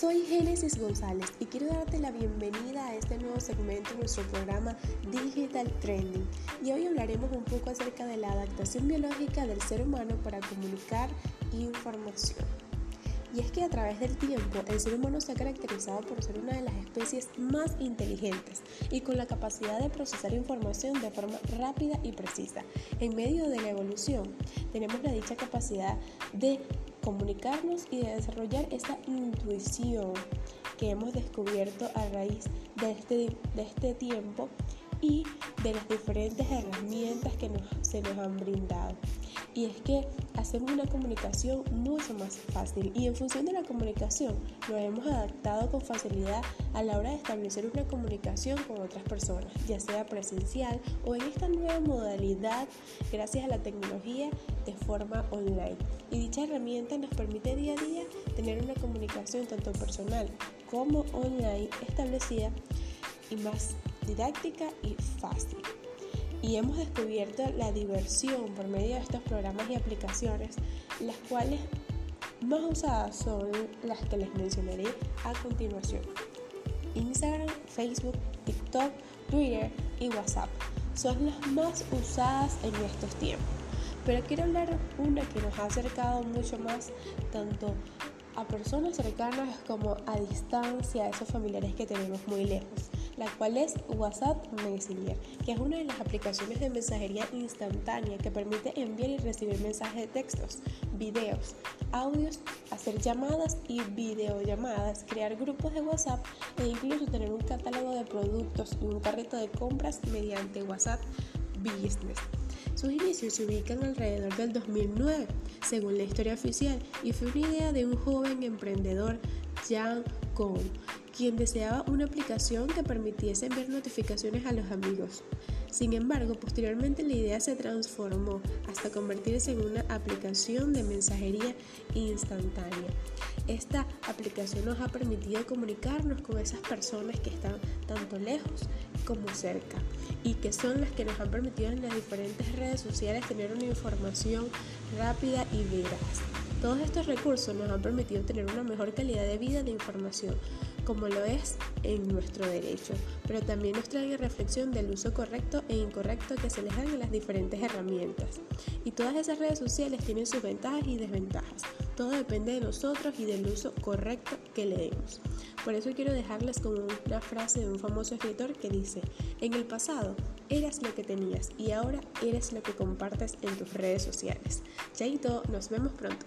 Génesis González y quiero darte la bienvenida a este nuevo segmento de nuestro programa Digital Trending. Y hoy hablaremos un poco acerca de la adaptación biológica del ser humano para comunicar información. Y es que a través del tiempo el ser humano se ha caracterizado por ser una de las especies más inteligentes y con la capacidad de procesar información de forma rápida y precisa. En medio de la evolución tenemos la dicha capacidad de comunicarnos y de desarrollar esa intuición que hemos descubierto a raíz de este, de este tiempo y de las diferentes herramientas que se nos han brindado. Y es que hacemos una comunicación mucho más fácil y en función de la comunicación nos hemos adaptado con facilidad a la hora de establecer una comunicación con otras personas, ya sea presencial o en esta nueva modalidad gracias a la tecnología de forma online. Y dicha herramienta nos permite día a día tener una comunicación tanto personal como online establecida y más didáctica y fácil. Y hemos descubierto la diversión por medio de estos programas y aplicaciones, las cuales más usadas son las que les mencionaré a continuación. Instagram, Facebook, TikTok, Twitter y WhatsApp son las más usadas en estos tiempos. Pero quiero hablar una que nos ha acercado mucho más tanto a personas cercanas como a distancia, a esos familiares que tenemos muy lejos la cual es WhatsApp Messenger, que es una de las aplicaciones de mensajería instantánea que permite enviar y recibir mensajes de textos, videos, audios, hacer llamadas y videollamadas, crear grupos de WhatsApp e incluso tener un catálogo de productos y un carrito de compras mediante WhatsApp Business. Sus inicios se ubican alrededor del 2009, según la historia oficial, y fue una idea de un joven emprendedor, Jan Kong, quien deseaba una aplicación que permitiese enviar notificaciones a los amigos. Sin embargo, posteriormente la idea se transformó hasta convertirse en una aplicación de mensajería instantánea. Esta aplicación nos ha permitido comunicarnos con esas personas que están tanto lejos como cerca y que son las que nos han permitido en las diferentes redes sociales tener una información rápida y veraz. Todos estos recursos nos han permitido tener una mejor calidad de vida de información, como lo es en nuestro derecho, pero también nos trae reflexión del uso correcto e incorrecto que se les dan en las diferentes herramientas. Y todas esas redes sociales tienen sus ventajas y desventajas. Todo depende de nosotros y del uso correcto que le demos. Por eso quiero dejarles como una frase de un famoso escritor que dice, en el pasado eras lo que tenías y ahora eres lo que compartes en tus redes sociales. Chaito, nos vemos pronto.